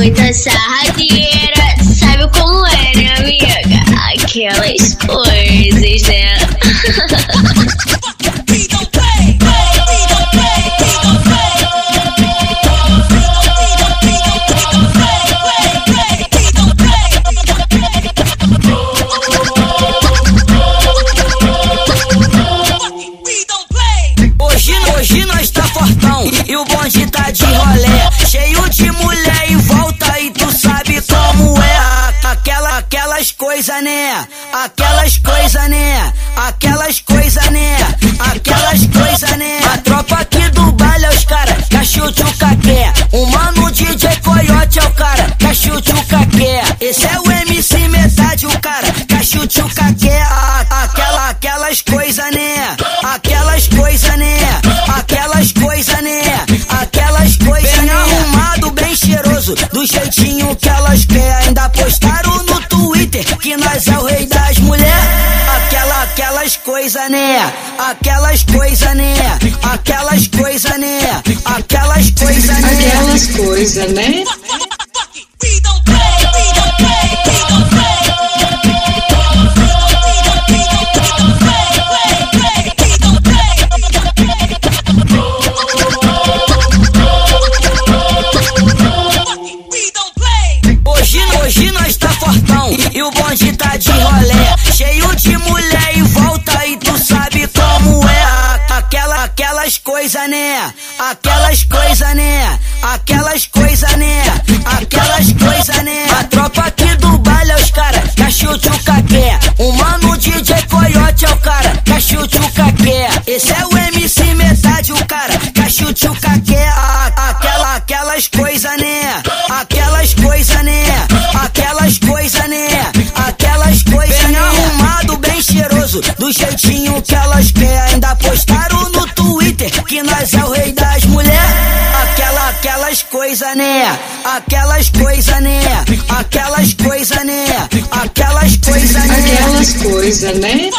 muita sarradeira. Sabe como é, né, amiga? Aquelas coisas, né? Hoje, nós tá fortão e o bonde tá de rolé. Aquelas coisas, né? Aquelas coisas, né? Aquelas coisas, né? Aquelas coisas, né? A tropa aqui do baile é os cara, cachute o caqué. O mano DJ Coyote é o cara, cachute o caqué. Esse é o MC metade, o cara, cachute o caqué. Aquela, aquelas coisas, né? Aquelas coisas, né? Aquelas coisas, né? Aquelas coisas, bem arrumado, bem cheiroso, do jeitinho que que nós é o rei das mulheres. Aquela, aquelas coisas, né? Aquelas coisas, né? Aquelas coisas, né? Aquelas coisas, né? Aquelas coisas, né? Tá de rolé. Cheio de mulher em volta e tu sabe como é. A- Aquela, aquelas coisas, né? Aquelas coisas, né? Aquelas coisas, né? Aquelas coisas, né? A tropa aqui do baile é os cara, cachute o caqué. O mano DJ Coyote é o cara, o caqué. Esse é o MC metade, o cara, caqué. A- Aquela, aquelas coisas, né? Do jeitinho que elas querem. Ainda postaram no Twitter que nós é o rei das mulheres. Aquela, aquelas coisas, né? Aquelas coisas, né? Aquelas coisas, né? Aquelas coisas, né? Aquelas coisas, né?